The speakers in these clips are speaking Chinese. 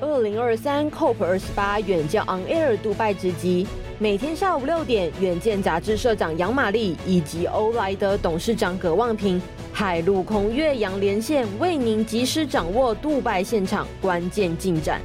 二零二三 COP 二十八远见 On Air 杜拜直击，每天下午六点，远见杂志社长杨玛丽以及欧莱德董事长葛望平，海陆空越洋连线，为您及时掌握杜拜现场关键进展。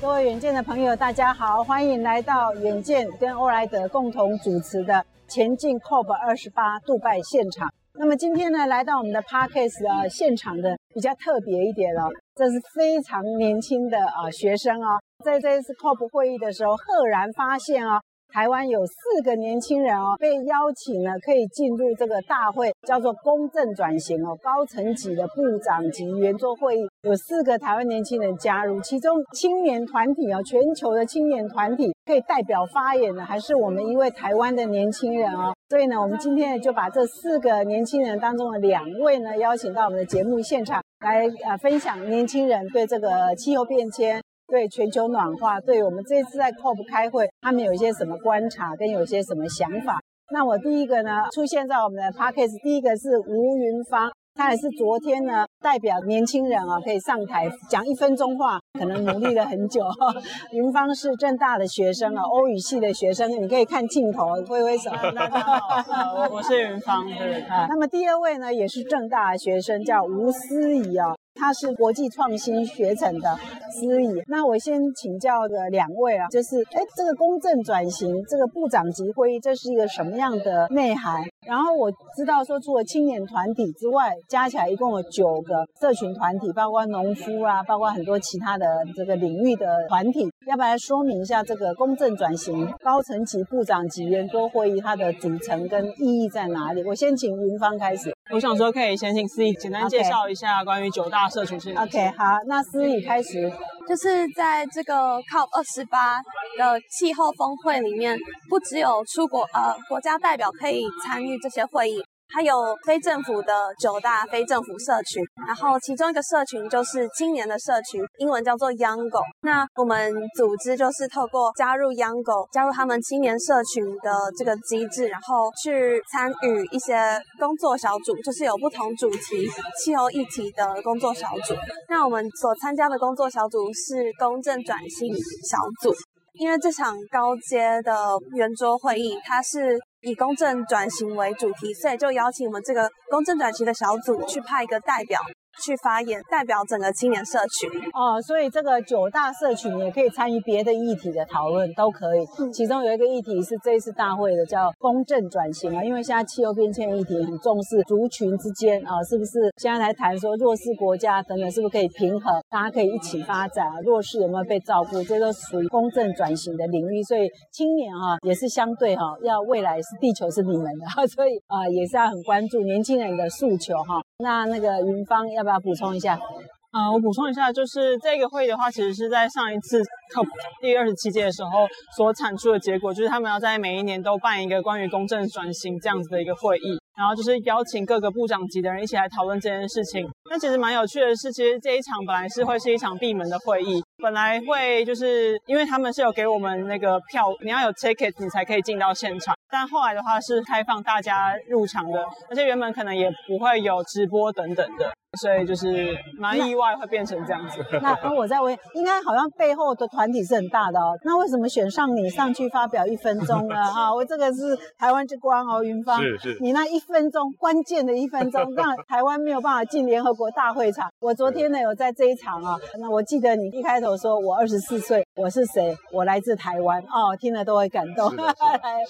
各位远见的朋友，大家好，欢迎来到远见跟欧莱德共同主持的前进 COP 二十八杜拜现场。那么今天呢，来到我们的 Podcast 啊现场的比较特别一点哦，这是非常年轻的啊学生啊，在这一次 COP 会议的时候，赫然发现哦。台湾有四个年轻人哦，被邀请了，可以进入这个大会，叫做公正转型哦，高层级的部长级圆桌会议，有四个台湾年轻人加入，其中青年团体哦，全球的青年团体可以代表发言的，还是我们一位台湾的年轻人哦。所以呢，我们今天就把这四个年轻人当中的两位呢，邀请到我们的节目现场来呃分享年轻人对这个气候变迁。对全球暖化，对我们这次在 COP 开会，他们有一些什么观察，跟有一些什么想法？那我第一个呢，出现在我们的 p a c k a g e 第一个是吴云芳。他也是昨天呢，代表年轻人啊，可以上台讲一分钟话，可能努力了很久。云芳是正大的学生啊，欧语系的学生，你可以看镜头挥挥手。大家好，我我是云芳，对。啊，那么第二位呢，也是正大的学生，叫吴思怡啊，他是国际创新学程的司仪。那我先请教的两位啊，就是哎，这个公正转型这个部长级会议，这是一个什么样的内涵？然后我知道说，除了青年团体之外，加起来一共有九个社群团体，包括农夫啊，包括很多其他的这个领域的团体。要不要来说明一下这个公正转型高层级部长级圆桌会议它的组成跟意义在哪里？我先请云芳开始。我想说，可以先请思雨简单介绍一下关于九大社群是。OK，好，那思雨开始。就是在这个 COP 二十八的气候峰会里面，不只有出国呃国家代表可以参与这些会议。还有非政府的九大非政府社群，然后其中一个社群就是青年的社群，英文叫做 YoungGo。那我们组织就是透过加入 Youngo，加入他们青年社群的这个机制，然后去参与一些工作小组，就是有不同主题、气候议题的工作小组。那我们所参加的工作小组是公正转型小组，因为这场高阶的圆桌会议，它是。以公正转型为主题，所以就邀请我们这个公正转型的小组去派一个代表。去发言，代表整个青年社群哦，所以这个九大社群也可以参与别的议题的讨论，都可以。嗯、其中有一个议题是这一次大会的，叫公正转型啊，因为现在气候变迁议题很重视族群之间啊，是不是？现在来谈说弱势国家等等，是不是可以平衡？大家可以一起发展啊，弱势有没有被照顾？这都属于公正转型的领域。所以青年哈、啊、也是相对哈、啊，要未来是地球是你们的，所以啊也是要很关注年轻人的诉求哈、啊。那那个云芳要。不要补充一下？嗯，我补充一下，就是这个会议的话，其实是在上一次 COP 第二十七届的时候所产出的结果，就是他们要在每一年都办一个关于公正转型这样子的一个会议，然后就是邀请各个部长级的人一起来讨论这件事情。那其实蛮有趣的是，其实这一场本来是会是一场闭门的会议，本来会就是因为他们是有给我们那个票，你要有 ticket 你才可以进到现场，但后来的话是开放大家入场的，而且原本可能也不会有直播等等的。所以就是蛮意外会变成这样子。那 那我在问，应该好像背后的团体是很大的哦。那为什么选上你上去发表一分钟呢？哈，我这个是台湾之光哦，云芳。是是。你那一分钟，关键的一分钟，让台湾没有办法进联合国大会场。我昨天呢有在这一场啊，那我记得你一开头说我二十四岁，我是谁？我来自台湾哦，听了都会感动。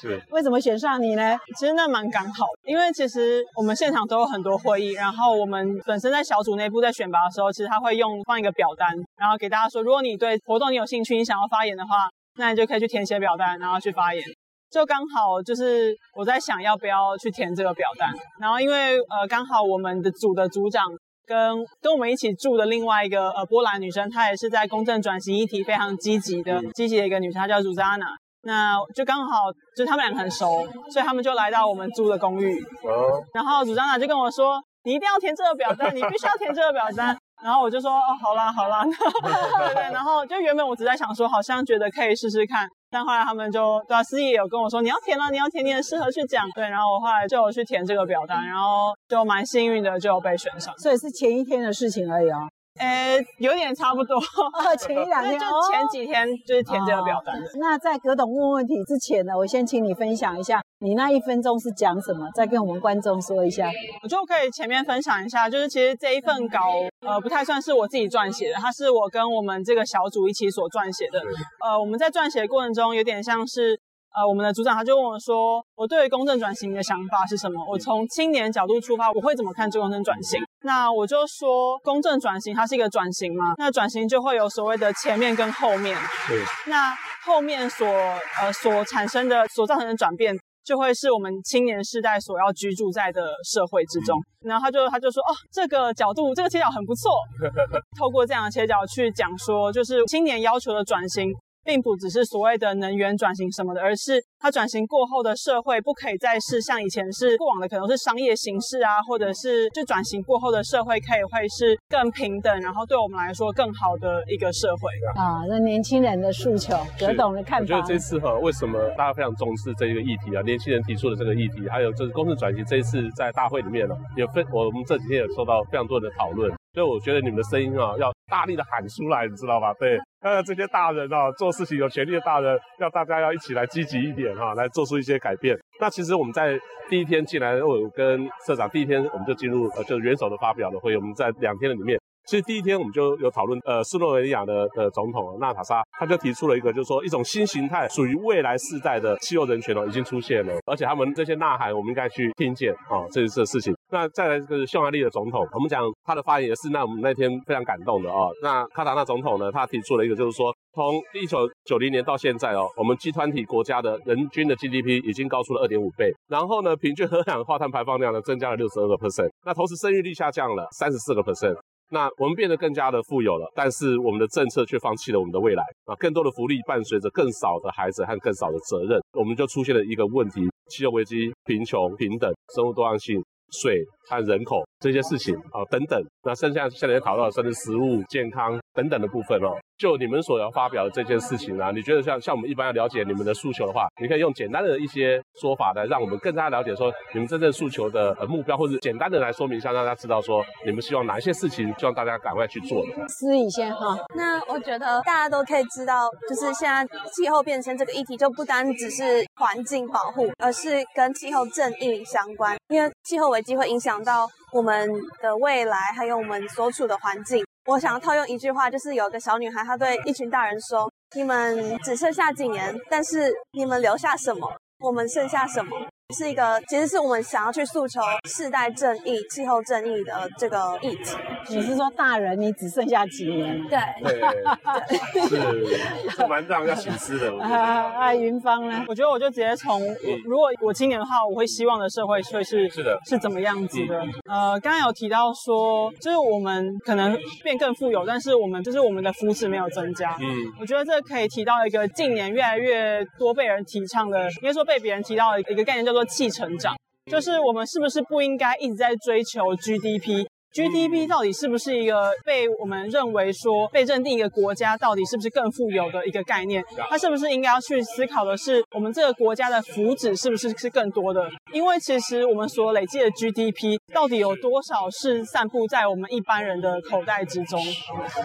是。是 为什么选上你呢？其实那蛮刚好，因为其实我们现场都有很多会议，然后我们本身在小组内部在选拔的时候，其实他会用放一个表单，然后给大家说，如果你对活动你有兴趣，你想要发言的话，那你就可以去填写表单，然后去发言。就刚好就是我在想要不要去填这个表单，然后因为呃刚好我们的组的组长跟跟我们一起住的另外一个呃波兰女生，她也是在公正转型议题非常积极的积极的一个女生，她叫 Zuzana。那就刚好就他们两个很熟，所以他们就来到我们租的公寓，然后 Zuzana 就跟我说。你一定要填这个表单，你必须要填这个表单。然后我就说，哦，好啦，好啦。对对。然后就原本我只在想说，好像觉得可以试试看。但后来他们就，对啊，司仪有跟我说，你要填了，你要填，你很适合去讲。对。然后我后来就有去填这个表单，然后就蛮幸运的，就有被选上。所以是前一天的事情而已哦。呃，有点差不多。哦，前一两天，就前几天就是填这个表单。那在葛董问问题之前呢，我先请你分享一下，你那一分钟是讲什么？再跟我们观众说一下。我就可以前面分享一下，就是其实这一份稿，呃，不太算是我自己撰写的，它是我跟我们这个小组一起所撰写的。呃，我们在撰写的过程中，有点像是。呃，我们的组长他就问我说：“我对于公正转型的想法是什么？我从青年角度出发，我会怎么看这公正转型？”那我就说，公正转型它是一个转型嘛，那转型就会有所谓的前面跟后面。对。那后面所呃所产生的、所造成的转变，就会是我们青年世代所要居住在的社会之中。嗯、然后他就他就说：“哦，这个角度，这个切角很不错。”透过这样的切角去讲说，就是青年要求的转型。并不只是所谓的能源转型什么的，而是它转型过后的社会不可以再是像以前是过往的，可能是商业形式啊，或者是就转型过后的社会可以会是更平等，然后对我们来说更好的一个社会啊。那年轻人的诉求，葛董的看法。我觉得这次哈，为什么大家非常重视这一个议题啊？年轻人提出的这个议题，还有就是公司转型，这一次在大会里面呢，也非我们这几天也受到非常多的讨论。所以我觉得你们的声音啊，要大力的喊出来，你知道吧？对，呃，这些大人啊，做事情有权力的大人，要大家要一起来积极一点哈、来做出一些改变。那其实我们在第一天进来，我跟社长第一天我们就进入呃，就是元首的发表的会，我们在两天的里面。其实第一天我们就有讨论，呃，斯洛文尼亚的的总统纳塔莎，他就提出了一个，就是说一种新形态，属于未来世代的气候人权哦，已经出现了，而且他们这些呐喊，我们应该去听见啊，这是这事情。那再来这个匈牙利的总统，我们讲他的发言也是，那我们那天非常感动的哦。那卡塔纳总统呢，他提出了一个，就是说从一九九零年到现在哦，我们集团体国家的人均的 GDP 已经高出了二点五倍，然后呢，平均二氧化碳排放量呢增加了六十二个 percent，那同时生育率下降了三十四个 percent。那我们变得更加的富有了，但是我们的政策却放弃了我们的未来啊！更多的福利伴随着更少的孩子和更少的责任，我们就出现了一个问题：气候危机、贫穷、平等、生物多样性、水和人口这些事情啊等等。那剩下现在也讨论的甚至食物、健康等等的部分哦。就你们所要发表的这件事情啊，你觉得像像我们一般要了解你们的诉求的话，你可以用简单的一些说法来让我们更加了解说你们真正诉求的呃目标，或者简单的来说明一下，让大家知道说你们希望哪一些事情，希望大家赶快去做的。思怡先哈，那我觉得大家都可以知道，就是现在气候变迁这个议题就不单只是环境保护，而是跟气候正义相关，因为气候危机会影响到我们的未来，还有我们所处的环境。我想要套用一句话，就是有个小女孩，她对一群大人说：“你们只剩下几年，但是你们留下什么？我们剩下什么？”是一个，其实是我们想要去诉求世代正义、气候正义的这个议题。你是说大人，你只剩下几年？对，对，对是，是蛮让人要省思的。啊啊，云芳呢？我觉得我就直接从，如果我青年的话，我会希望的社会会是是的，是怎么样子的？嗯、呃，刚刚有提到说，就是我们可能变更富有，但是我们就是我们的福祉没有增加。嗯，我觉得这可以提到一个近年越来越多被人提倡的，应该说被别人提到的一个概念，叫做。气成长，就是我们是不是不应该一直在追求 GDP？GDP？GDP 到底是不是一个被我们认为说被认定一个国家到底是不是更富有的一个概念？它是不是应该要去思考的是我们这个国家的福祉是不是是更多的？因为其实我们所累积的 GDP 到底有多少是散布在我们一般人的口袋之中？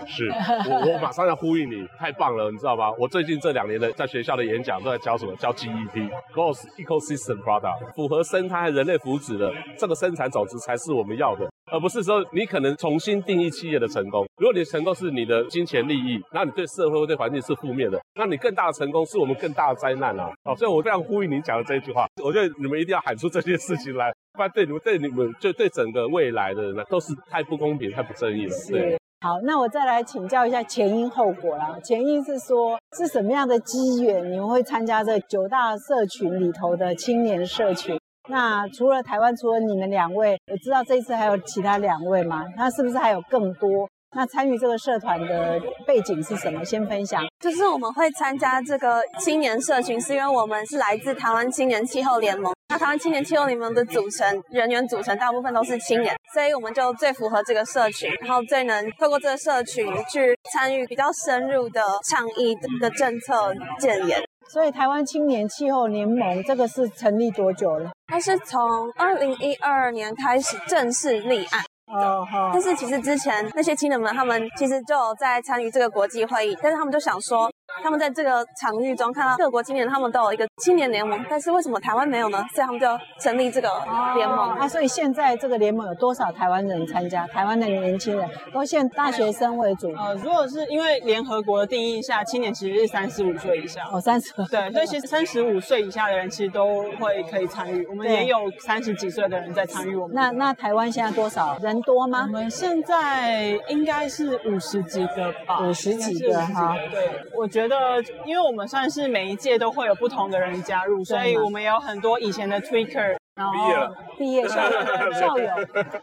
是我我马上要呼应你，太棒了，你知道吗？我最近这两年的在学校的演讲都在教什么？教 GEP，Gross Ecosystem Product，符合生态和人类福祉的这个生产总值才是我们要的。而不是说你可能重新定义企业的成功。如果你的成功是你的金钱利益，那你对社会或对环境是负面的，那你更大的成功是我们更大的灾难啊！好，所以我非常呼吁你讲的这一句话。我觉得你们一定要喊出这些事情来，不然对你们、对你们、就对整个未来的人呢，都是太不公平、太不正义了。对。好，那我再来请教一下前因后果啦。前因是说是什么样的机缘，你们会参加这九大社群里头的青年社群？那除了台湾，除了你们两位，我知道这一次还有其他两位吗？那是不是还有更多？那参与这个社团的背景是什么？先分享。就是我们会参加这个青年社群，是因为我们是来自台湾青年气候联盟。那台湾青年气候联盟的组成人员组成大部分都是青年，所以我们就最符合这个社群，然后最能透过这个社群去参与比较深入的倡议的政策建言。所以台湾青年气候联盟这个是成立多久了？它是从二零一二年开始正式立案。哦，好。但是其实之前那些青年们，他们其实就有在参与这个国际会议，但是他们就想说，他们在这个场域中看到各国青年，他们都有一个青年联盟，但是为什么台湾没有呢？所以他们就成立这个联盟。啊，所以现在这个联盟有多少台湾人参加？台湾的年轻人都现大学生为主。呃，如果是因为联合国的定义下，青年其实是三十五岁以下。哦，三十。对，所以其实三十五岁以下的人其实都会可以参与。我们也有三十几岁的人在参与我们。那那台湾现在多少人多吗？我们现在应该是五十几个吧，五十几个哈。对，我觉得，因为我们算是每一届都会有不同的人加入，所以我们有很多以前的 Tweaker。然后毕业了，毕业校友校友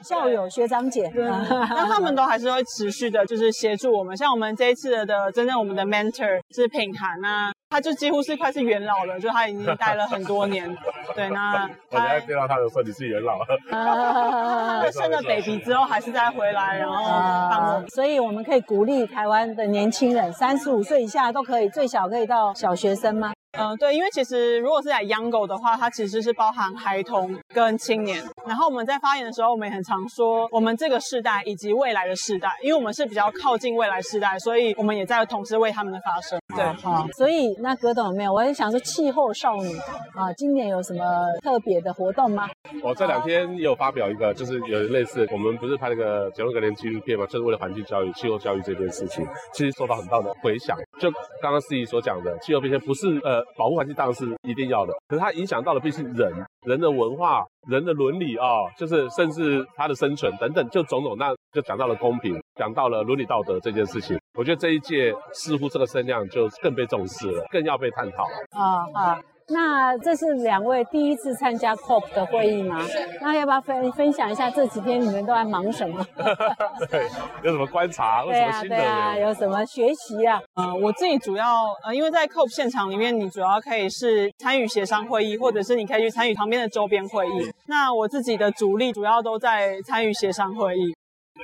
校友学长姐，那他们都还是会持续的，就是协助我们。像我们这一次的真正我们的 mentor 是品涵啊，他就几乎是快是元老了，就他已经待了很多年。对，那我刚才见到他的时候，你是元老。他生了 baby 之后还是再回来，然后帮我们。所以我们可以鼓励台湾的年轻人，三十五岁以下都可以，最小可以到小学生吗？嗯，对，因为其实如果是在 Youngo 的话，它其实是包含孩童跟青年。然后我们在发言的时候，我们也很常说我们这个世代以及未来的世代，因为我们是比较靠近未来世代，所以我们也在同时为他们的发声。对，好，所以那葛董有没有？我也想说气候少女啊，今年有什么特别的活动吗？我这两天也有发表一个，就是有类似我们不是拍那个杰伦格林纪录片嘛，就是为了环境教育、气候教育这件事情，其实受到很大的回响。就刚刚司仪所讲的，气候变迁不是呃。保护环境当然是一定要的，可是它影响到的毕竟人、人的文化、人的伦理啊、就是甚至他的生存等等，就种种，那就讲到了公平，讲到了伦理道德这件事情。我觉得这一届似乎这个声量就更被重视了，更要被探讨。啊啊。那这是两位第一次参加 COP 的会议吗？那要不要分分享一下这几天你们都在忙什么？对，有什么观察？有什么心得？对啊，有什么学习啊？嗯、呃，我自己主要呃，因为在 COP 现场里面，你主要可以是参与协商会议，或者是你可以去参与旁边的周边会议。那我自己的主力主要都在参与协商会议。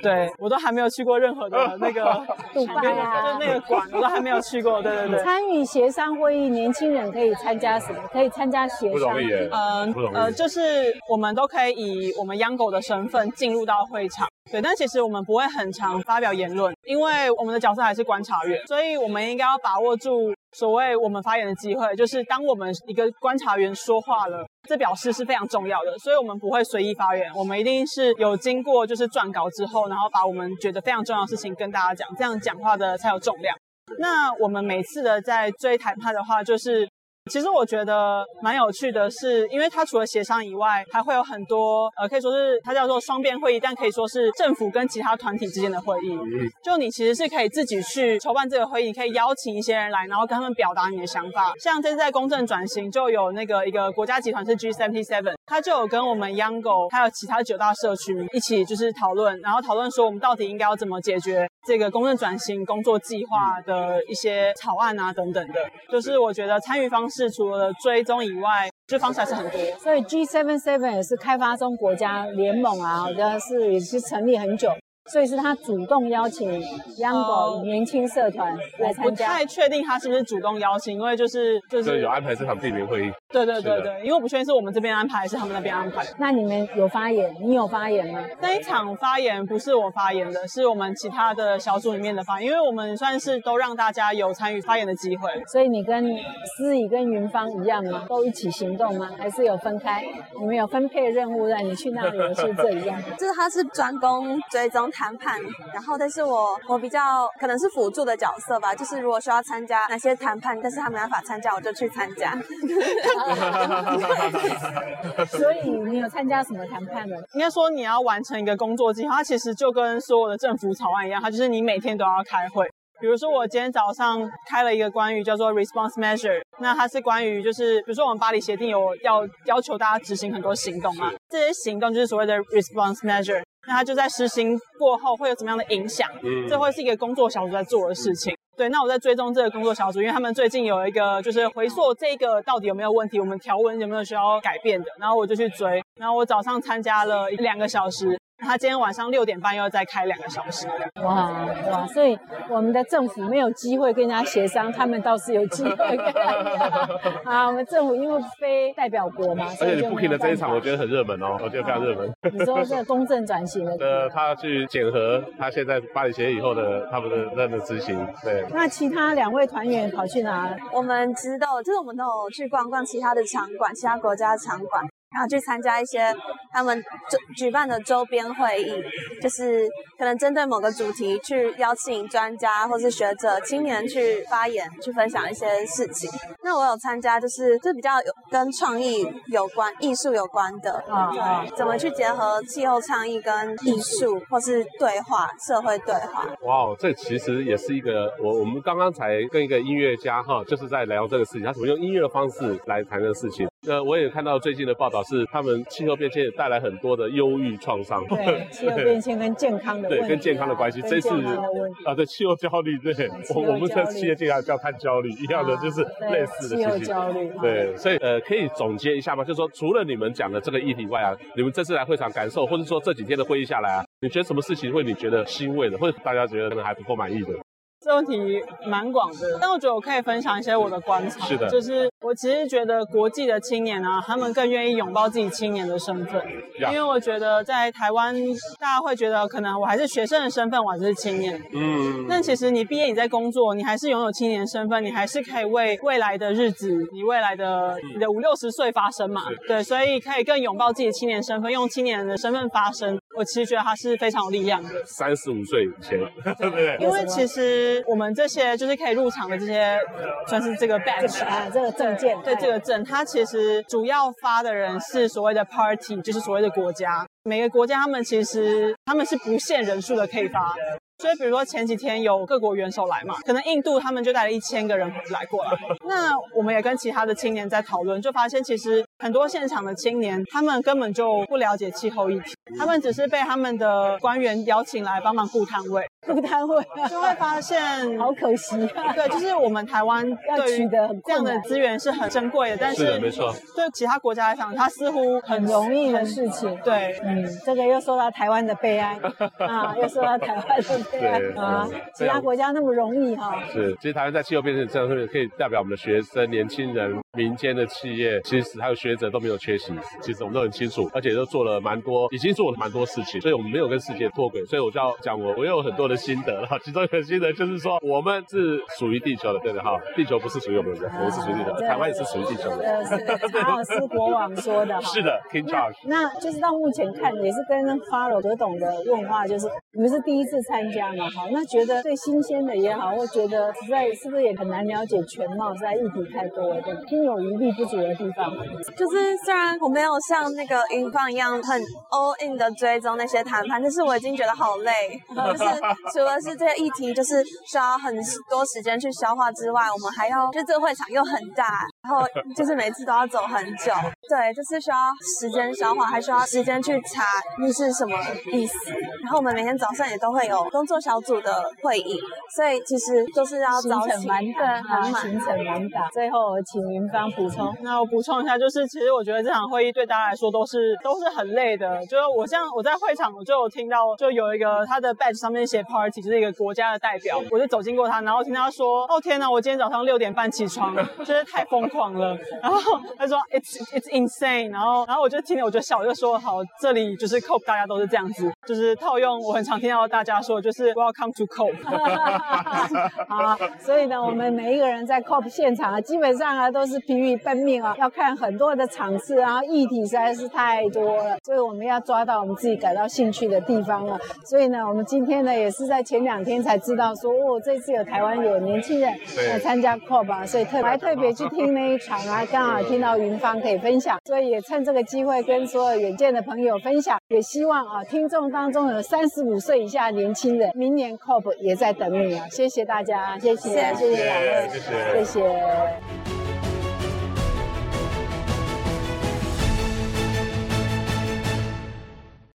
对，我都还没有去过任何的 那个 杜拜啊，就那个馆，我都还没有去过。对对对。参与协商会议，年轻人可以参加什么？可以参加协商。嗯呃，就是我们都可以以我们 Youngo 的身份进入到会场。对，但其实我们不会很常发表言论，因为我们的角色还是观察员，所以我们应该要把握住所谓我们发言的机会，就是当我们一个观察员说话了，这表示是非常重要的，所以我们不会随意发言，我们一定是有经过就是撰稿之后，然后把我们觉得非常重要的事情跟大家讲，这样讲话的才有重量。那我们每次的在追谈判的话，就是。其实我觉得蛮有趣的是，因为它除了协商以外，还会有很多呃，可以说是它叫做双边会议，但可以说是政府跟其他团体之间的会议。就你其实是可以自己去筹办这个会议，可以邀请一些人来，然后跟他们表达你的想法。像这次在公正转型，就有那个一个国家集团是 G77，他就有跟我们 Youngo 还有其他九大社区一起就是讨论，然后讨论说我们到底应该要怎么解决这个公正转型工作计划的一些草案啊等等的。就是我觉得参与方式。是除了追踪以外，这方式还是很多。所以 G77 也是开发中国家联盟啊，好像是也是成立很久。所以是他主动邀请 Youngo 年轻社团来参加。我不太确定他是不是主动邀请，因为就是就是有安排这场地名会议。对对对对，因为我不确定是我们这边安排还是他们那边安排。那你们有发言？你有发言吗？那一场发言不是我发言的，是我们其他的小组里面的发言，因为我们算是都让大家有参与发言的机会。所以你跟思怡跟云芳一样吗？都一起行动吗？还是有分开？你们有分配任务让你去那里，是这一样？就是他是专攻追踪。谈判，然后但是我我比较可能是辅助的角色吧，就是如果需要参加哪些谈判，但是他没办法参加，我就去参加。所以你有参加什么谈判呢？应该说你要完成一个工作计划，它其实就跟所有的政府草案一样，它就是你每天都要开会。比如说我今天早上开了一个关于叫做 response measure，那它是关于就是比如说我们巴黎协定有要要求大家执行很多行动嘛，这些行动就是所谓的 response measure。那它就在实行过后会有怎么样的影响？嗯，这会是一个工作小组在做的事情。对，那我在追踪这个工作小组，因为他们最近有一个就是回溯这个到底有没有问题，我们条文有没有需要改变的，然后我就去追。然后我早上参加了两个小时，他今天晚上六点半又要再开两个小时。哇哇！所以我们的政府没有机会跟人家协商，他们倒是有机会跟人家。啊，我们政府因为非代表国嘛，而且你 booking 的这一场，我觉得很热门哦，我觉得非常热门。你说这个公正转型的？呃，他去检核他现在巴黎协议以后的他们的任的执行。对。那其他两位团员跑去哪？我们知道，就是我们都有去逛逛其他的场馆，其他国家的场馆。然后去参加一些他们举举办的周边会议，就是可能针对某个主题去邀请专家或是学者、青年去发言，去分享一些事情。那我有参加，就是就比较有跟创意有关、艺术有关的啊啊，怎么去结合气候倡议跟艺术，或是对话、社会对话。哇，这其实也是一个我我们刚刚才跟一个音乐家哈，就是在聊这个事情，他怎么用音乐的方式来谈这个事情。呃，我也看到最近的报道是，他们气候变迁也带来很多的忧郁创伤。对，气候变迁跟健康的对，跟健康的关系，这次啊，对，气候焦虑，对，我我们的企业经常叫碳焦虑一样的，就是类似的。气候焦虑。对，所以呃，可以总结一下吗？就是说，除了你们讲的这个议题外啊，你们这次来会场感受，或者说这几天的会议下来啊，你觉得什么事情会你觉得欣慰的，或者大家觉得可能还不够满意的？这问题蛮广的，但我觉得我可以分享一些我的观察。是的，就是我其实觉得国际的青年啊，他们更愿意拥抱自己青年的身份。因为我觉得在台湾，大家会觉得可能我还是学生的身份，我还是青年。嗯。但其实你毕业，你在工作，你还是拥有青年身份，你还是可以为未来的日子，你未来的你的五六十岁发声嘛。对，所以可以更拥抱自己青年身份，用青年人的身份发声。我其实觉得他是非常有力量的。三十五岁以前，对不对？因为其实。我们这些就是可以入场的这些，算是这个 badge 啊，这个证件，对这个证，它其实主要发的人是所谓的 party，就是所谓的国家。每个国家他们其实他们是不限人数的可以发。所以，比如说前几天有各国元首来嘛，可能印度他们就带了一千个人来过来。那我们也跟其他的青年在讨论，就发现其实很多现场的青年，他们根本就不了解气候议题，他们只是被他们的官员邀请来帮忙顾摊位，顾摊位就会发现 好可惜。啊对，就是我们台湾要取得这样的资源是很珍贵的，但是没错，对其他国家来讲，它似乎很容易的事情。对，嗯，这个又说到台湾的悲哀 啊，又说到台湾的。对啊，其他国家那么容易哈？是，其实台湾在气候变迁这上面可以代表我们的学生、年轻人、民间的企业，其实还有学者都没有缺席。其实我们都很清楚，而且都做了蛮多，已经做了蛮多事情，所以我们没有跟世界脱轨。所以我就要讲我，我有很多的心得了。其中一个心得就是说，我们是属于地球的，对的哈。地球不是属于我们的，我们是属于地球的。台湾也是属于地球的。是查尔斯国王说的。是的，King Charles。那就是到目前看，也是跟 Follow 葛董的问话，就是你们是第一次参加嘛？好，那觉得最新鲜的也好，或觉得实在是不是也很难了解全貌，实在议题太多了，心有余力不足的地方。就是虽然我没有像那个云芳一样很 all in 的追踪那些谈判，但是我已经觉得好累。就是除了是这个议题，就是需要很多时间去消化之外，我们还要就这个会场又很大，然后就是每次都要走很久。对，就是需要时间消化，还需要时间去查那是什么意思。然后我们每天早上也都会有工作小组。的会议，所以其实都是要早起，满满很满，行程满档。最后我请云芳补充。那我补充一下，就是其实我觉得这场会议对大家来说都是都是很累的。就是我像我在会场，我就有听到，就有一个他的 badge 上面写 party，就是一个国家的代表。我就走经过他，然后听他说：“哦天哪，我今天早上六点半起床，真的太疯狂了。”然后他说：“It's it's insane。”然后然后我就听了，我就笑，我就说：“好，这里就是 cope，大家都是这样子，就是套用我很常听到大家说，就是 welcome to cope。”好，所以呢，我们每一个人在 cope 现场啊，基本上啊都是疲于奔命啊，要看很多的场次，然后议题实在是太多了，所以我们要抓到我们自己感到兴趣的地方了。所以呢，我们今天呢也是在前两天才知道说，哦，这次有台湾有年轻人来参加 cope 啊，所以特还特别去听那一场啊，刚好听到云芳可以分享，所以也趁这个机会跟所有远见的朋友分享，也希望啊听众当中有三十五岁以下年轻人，明年 COP 也在等你啊！谢谢大家，谢谢，谢谢两位，谢谢。谢谢。